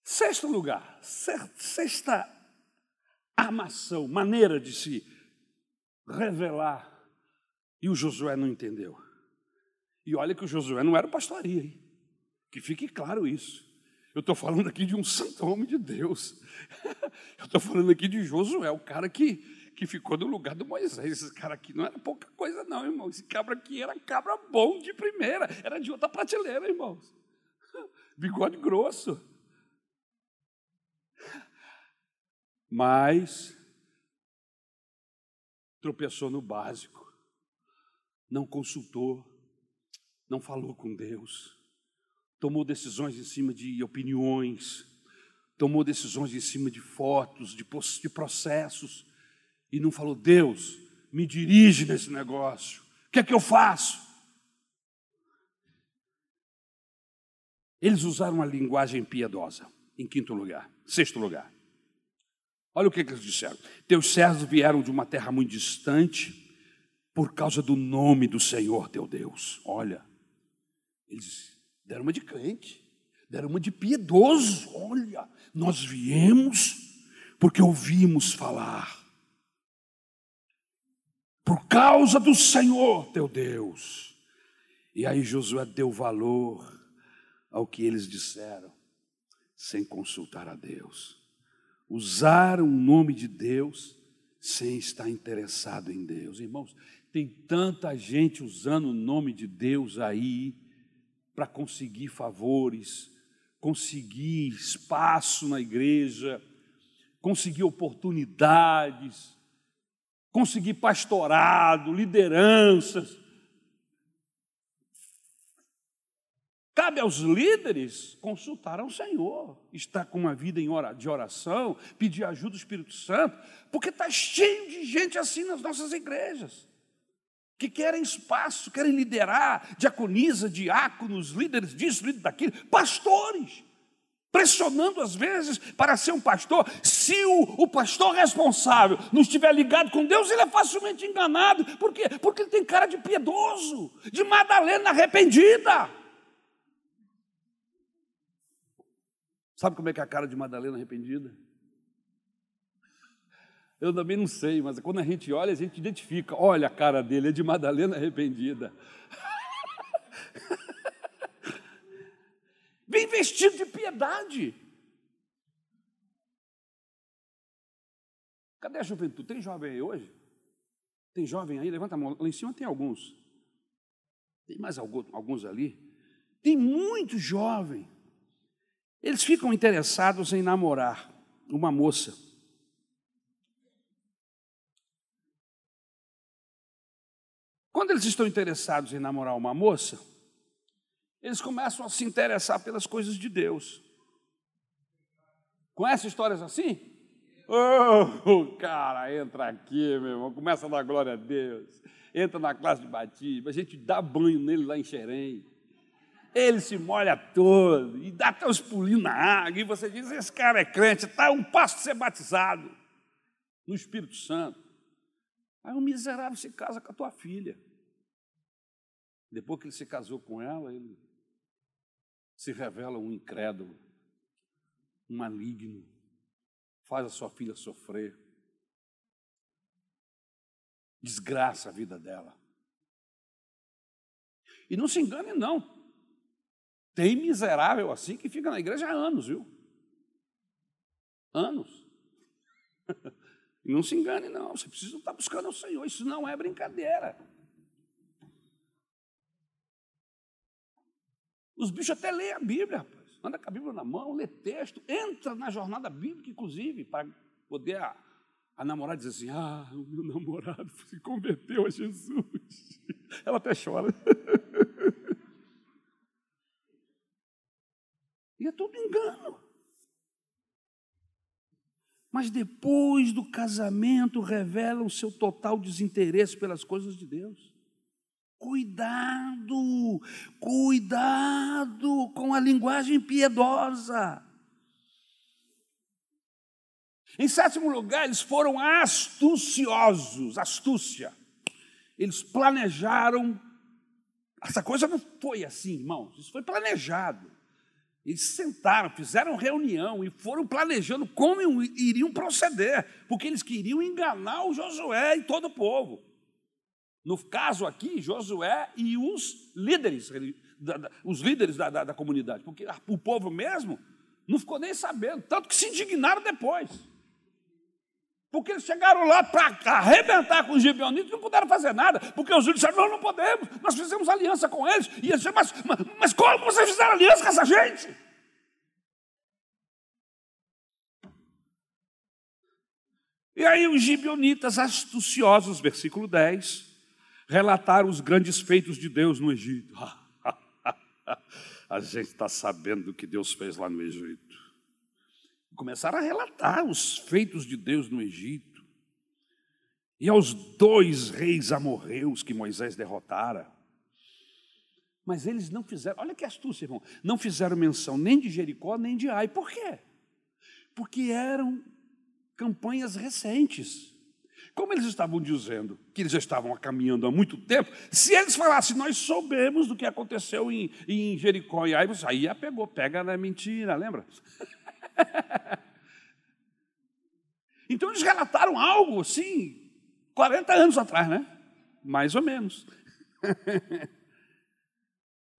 Sexto lugar, sexta armação, maneira de se revelar. E o Josué não entendeu. E olha que o Josué não era pastoria, hein? Que fique claro isso. Eu estou falando aqui de um santo homem de Deus. Eu estou falando aqui de Josué, o cara que, que ficou no lugar do Moisés. Esse cara aqui não era pouca coisa, não, irmão. Esse cabra aqui era cabra bom de primeira, era de outra prateleira, irmãos. Bigode grosso. Mas tropeçou no básico, não consultou não falou com Deus, tomou decisões em cima de opiniões, tomou decisões em cima de fotos, de, processos, e não falou: Deus, me dirige nesse negócio, o que é que eu faço? Eles usaram uma linguagem piedosa, em quinto lugar. Sexto lugar. Olha o que, que eles disseram: Teus servos vieram de uma terra muito distante por causa do nome do Senhor teu Deus. Olha, eles deram uma de crente, deram uma de piedoso. Olha, nós viemos porque ouvimos falar. Por causa do Senhor teu Deus. E aí Josué deu valor ao que eles disseram, sem consultar a Deus. Usaram o nome de Deus sem estar interessado em Deus. Irmãos, tem tanta gente usando o nome de Deus aí para conseguir favores, conseguir espaço na igreja, conseguir oportunidades, conseguir pastorado, lideranças. Cabe aos líderes consultar ao Senhor, estar com uma vida de oração, pedir ajuda do Espírito Santo, porque está cheio de gente assim nas nossas igrejas que querem espaço, querem liderar, diaconisa, diáconos, líderes disso, líderes daquilo, pastores, pressionando às vezes para ser um pastor. Se o, o pastor responsável não estiver ligado com Deus, ele é facilmente enganado. Por quê? Porque ele tem cara de piedoso, de Madalena arrependida. Sabe como é que é a cara de Madalena arrependida? Eu também não sei, mas quando a gente olha, a gente identifica. Olha a cara dele, é de Madalena arrependida. Vem vestido de piedade. Cadê a juventude? Tem jovem aí hoje? Tem jovem aí? Levanta a mão. Lá em cima tem alguns. Tem mais alguns ali. Tem muito jovem. Eles ficam interessados em namorar uma moça. Quando eles estão interessados em namorar uma moça, eles começam a se interessar pelas coisas de Deus. Conhece histórias assim? Oh, cara, entra aqui, meu irmão, começa a dar glória a Deus. Entra na classe de batismo, a gente dá banho nele lá em Xerém. Ele se molha todo e dá até os pulinhos na água. E você diz: esse cara é crente, está um passo de ser batizado no Espírito Santo. Aí o miserável se casa com a tua filha. Depois que ele se casou com ela, ele se revela um incrédulo, um maligno, faz a sua filha sofrer, desgraça a vida dela. E não se engane, não. Tem miserável assim que fica na igreja há anos, viu? Anos. Não se engane, não. Você precisa estar buscando o Senhor. Isso não é brincadeira. Os bichos até leem a Bíblia, rapaz. Anda com a Bíblia na mão, lê texto, entra na jornada bíblica, inclusive, para poder a, a namorada dizer assim: Ah, o meu namorado se converteu a Jesus. Ela até chora. E é tudo engano. Mas depois do casamento revela o seu total desinteresse pelas coisas de Deus. Cuidado, cuidado com a linguagem piedosa. Em sétimo lugar, eles foram astuciosos, astúcia. Eles planejaram. Essa coisa não foi assim, irmãos, isso foi planejado. Eles sentaram, fizeram reunião e foram planejando como iriam proceder, porque eles queriam enganar o Josué e todo o povo. No caso aqui, Josué e os líderes, os líderes da, da, da comunidade, porque o povo mesmo não ficou nem sabendo, tanto que se indignaram depois. Porque eles chegaram lá para arrebentar com os gibeonitas e não puderam fazer nada, porque os judeus disseram, nós não podemos, nós fizemos aliança com eles. E eles disseram, mas, mas, mas como vocês fizeram aliança com essa gente? E aí os gibeonitas astuciosos, versículo 10, relataram os grandes feitos de Deus no Egito. A gente está sabendo do que Deus fez lá no Egito começaram a relatar os feitos de Deus no Egito. E aos dois reis amorreus que Moisés derrotara. Mas eles não fizeram, olha que astúcia, irmão, não fizeram menção nem de Jericó, nem de Ai. Por quê? Porque eram campanhas recentes. Como eles estavam dizendo que eles já estavam caminhando há muito tempo, se eles falassem, nós soubemos do que aconteceu em, em Jericó e Ai, aí pegou, pega na mentira, lembra? então eles relataram algo assim, 40 anos atrás, né? Mais ou menos.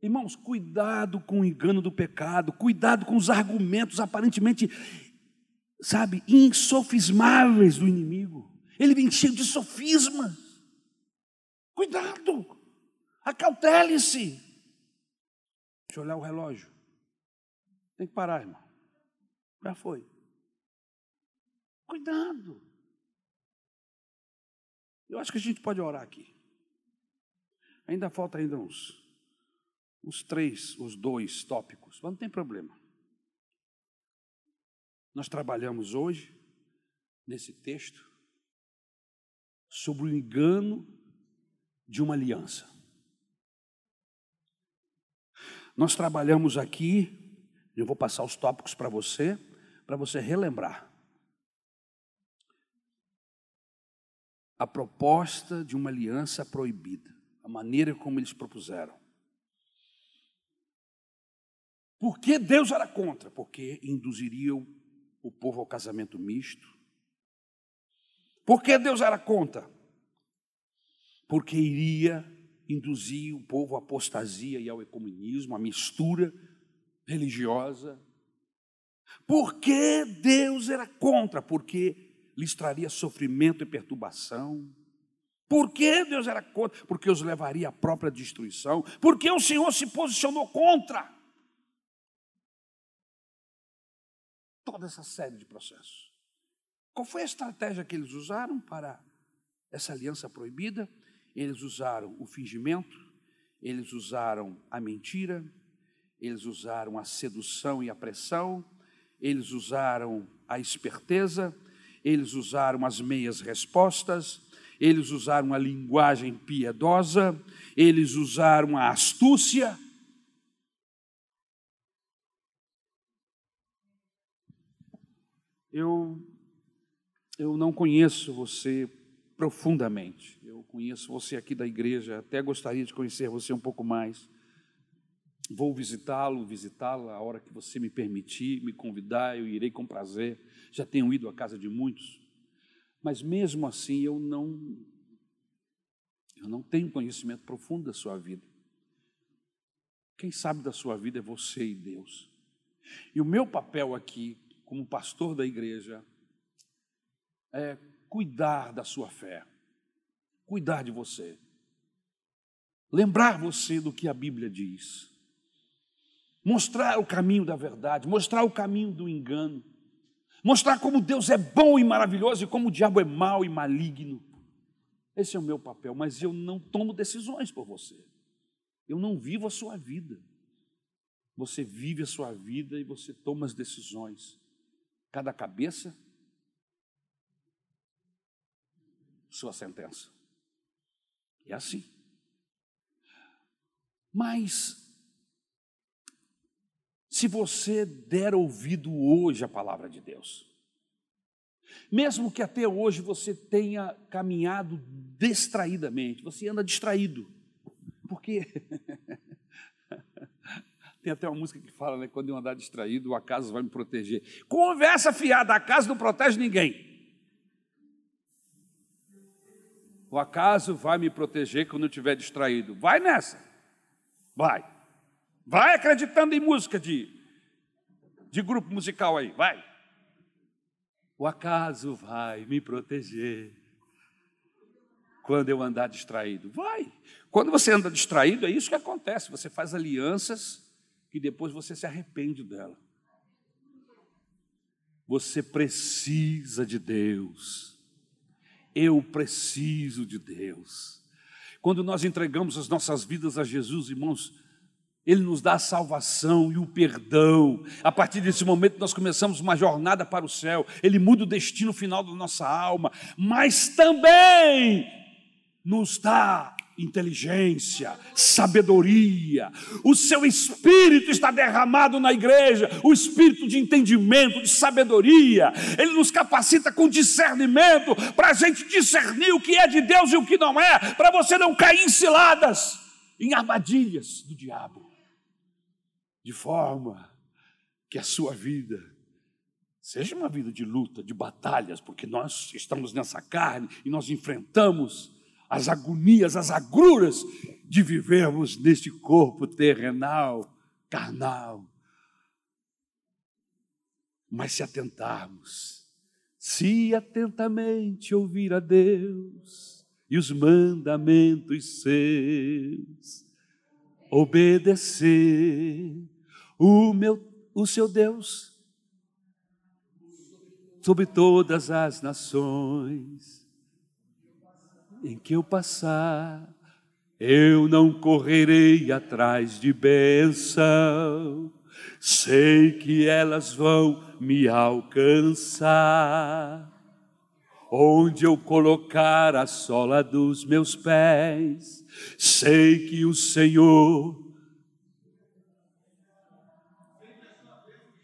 Irmãos, cuidado com o engano do pecado, cuidado com os argumentos aparentemente, sabe, insofismáveis do inimigo. Ele vem cheio de sofismas. Cuidado, acautele-se. Deixa eu olhar o relógio. Tem que parar, irmão. Já foi. Cuidado. Eu acho que a gente pode orar aqui. Ainda falta ainda uns, uns três, os dois tópicos, mas não tem problema. Nós trabalhamos hoje, nesse texto, sobre o engano de uma aliança. Nós trabalhamos aqui, eu vou passar os tópicos para você, para você relembrar. A proposta de uma aliança proibida, a maneira como eles propuseram. Por que Deus era contra? Porque induziria o povo ao casamento misto. Por que Deus era contra? Porque iria induzir o povo à apostasia e ao ecumenismo, à mistura religiosa por que Deus era contra? Porque lhes traria sofrimento e perturbação. Por que Deus era contra? Porque os levaria à própria destruição. Porque o Senhor se posicionou contra. Toda essa série de processos. Qual foi a estratégia que eles usaram para essa aliança proibida? Eles usaram o fingimento, eles usaram a mentira, eles usaram a sedução e a pressão, eles usaram a esperteza, eles usaram as meias respostas, eles usaram a linguagem piedosa, eles usaram a astúcia. Eu, eu não conheço você profundamente. Eu conheço você aqui da igreja, até gostaria de conhecer você um pouco mais. Vou visitá-lo, visitá-la a hora que você me permitir, me convidar, eu irei com prazer. Já tenho ido à casa de muitos, mas mesmo assim eu não eu não tenho conhecimento profundo da sua vida. Quem sabe da sua vida é você e Deus. E o meu papel aqui, como pastor da igreja, é cuidar da sua fé, cuidar de você, lembrar você do que a Bíblia diz, mostrar o caminho da verdade, mostrar o caminho do engano, mostrar como Deus é bom e maravilhoso e como o diabo é mau e maligno. Esse é o meu papel, mas eu não tomo decisões por você. Eu não vivo a sua vida. Você vive a sua vida e você toma as decisões. Cada cabeça, sua sentença. É assim. Mas, se você der ouvido hoje à palavra de Deus, mesmo que até hoje você tenha caminhado distraidamente, você anda distraído. Porque tem até uma música que fala, né? Quando eu andar distraído, o acaso vai me proteger. Conversa fiada, a casa não protege ninguém. O acaso vai me proteger quando eu estiver distraído. Vai nessa. Vai. Vai acreditando em música de, de grupo musical aí. Vai. O acaso vai me proteger quando eu andar distraído. Vai. Quando você anda distraído, é isso que acontece. Você faz alianças que depois você se arrepende dela. Você precisa de Deus. Eu preciso de Deus. Quando nós entregamos as nossas vidas a Jesus, irmãos, ele nos dá a salvação e o perdão. A partir desse momento, nós começamos uma jornada para o céu. Ele muda o destino final da nossa alma, mas também nos dá inteligência, sabedoria. O seu espírito está derramado na igreja, o espírito de entendimento, de sabedoria. Ele nos capacita com discernimento para a gente discernir o que é de Deus e o que não é, para você não cair em ciladas, em armadilhas do diabo de forma que a sua vida seja uma vida de luta, de batalhas, porque nós estamos nessa carne e nós enfrentamos as agonias, as agruras de vivermos neste corpo terrenal, carnal. Mas se atentarmos, se atentamente ouvir a Deus e os mandamentos seus, obedecer o meu o seu Deus sobre todas as nações em que eu passar eu não correrei atrás de bênção sei que elas vão me alcançar onde eu colocar a sola dos meus pés sei que o Senhor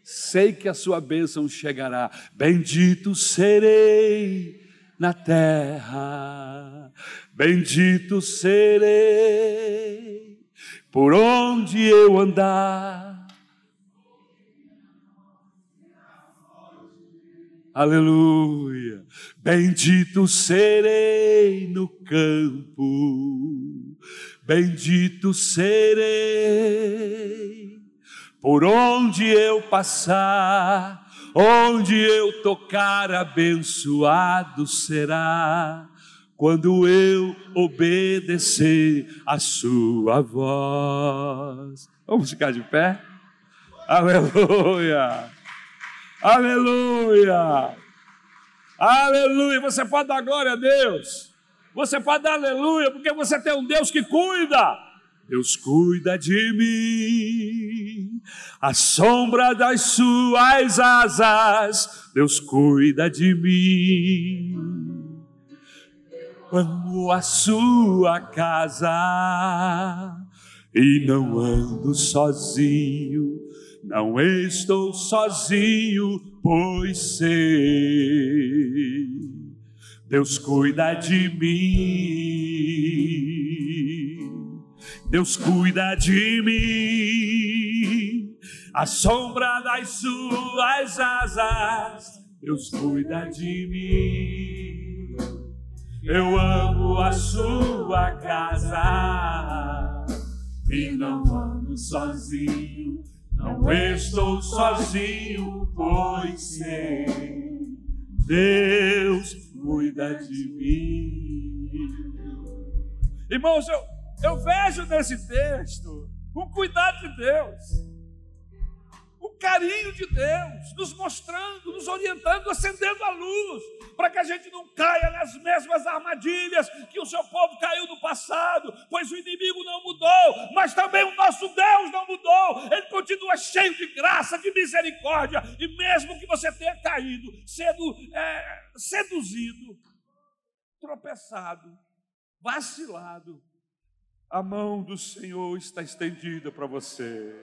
sei que a sua bênção chegará. Bendito serei na terra, bendito serei por onde eu andar. Aleluia. Bendito serei no campo, bendito serei por onde eu passar, onde eu tocar, abençoado será. Quando eu obedecer a sua voz. Vamos ficar de pé? Aleluia! Aleluia! Aleluia! Você pode dar glória a Deus. Você pode dar aleluia, porque você tem um Deus que cuida. Deus cuida de mim, a sombra das suas asas, Deus cuida de mim. Amo a sua casa e não ando sozinho, não estou sozinho, pois sei, Deus cuida de mim Deus cuida de mim. A sombra das suas asas, Deus cuida de mim. Eu amo a sua casa e não ando sozinho. Não estou sozinho, pois sei, Deus cuida de mim. Irmãos, eu, eu vejo nesse texto o cuidado de Deus carinho de Deus, nos mostrando, nos orientando, acendendo a luz, para que a gente não caia nas mesmas armadilhas que o seu povo caiu no passado, pois o inimigo não mudou, mas também o nosso Deus não mudou, ele continua cheio de graça, de misericórdia, e mesmo que você tenha caído, sendo é, seduzido, tropeçado, vacilado, a mão do Senhor está estendida para você.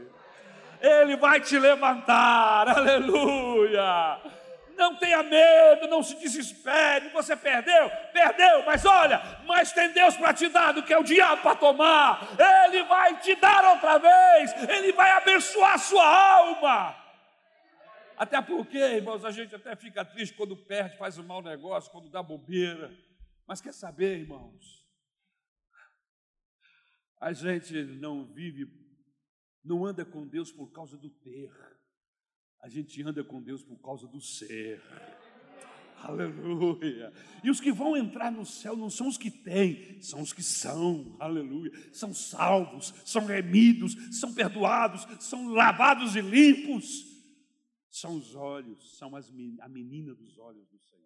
Ele vai te levantar, aleluia. Não tenha medo, não se desespere. Você perdeu? Perdeu, mas olha, mas tem Deus para te dar do que é o diabo para tomar. Ele vai te dar outra vez, ele vai abençoar a sua alma. Até porque, irmãos, a gente até fica triste quando perde, faz um mau negócio, quando dá bobeira. Mas quer saber, irmãos? A gente não vive não anda com Deus por causa do ter, a gente anda com Deus por causa do ser. Aleluia. E os que vão entrar no céu não são os que têm, são os que são. Aleluia. São salvos, são remidos, são perdoados, são lavados e limpos. São os olhos, são as, a menina dos olhos do Senhor.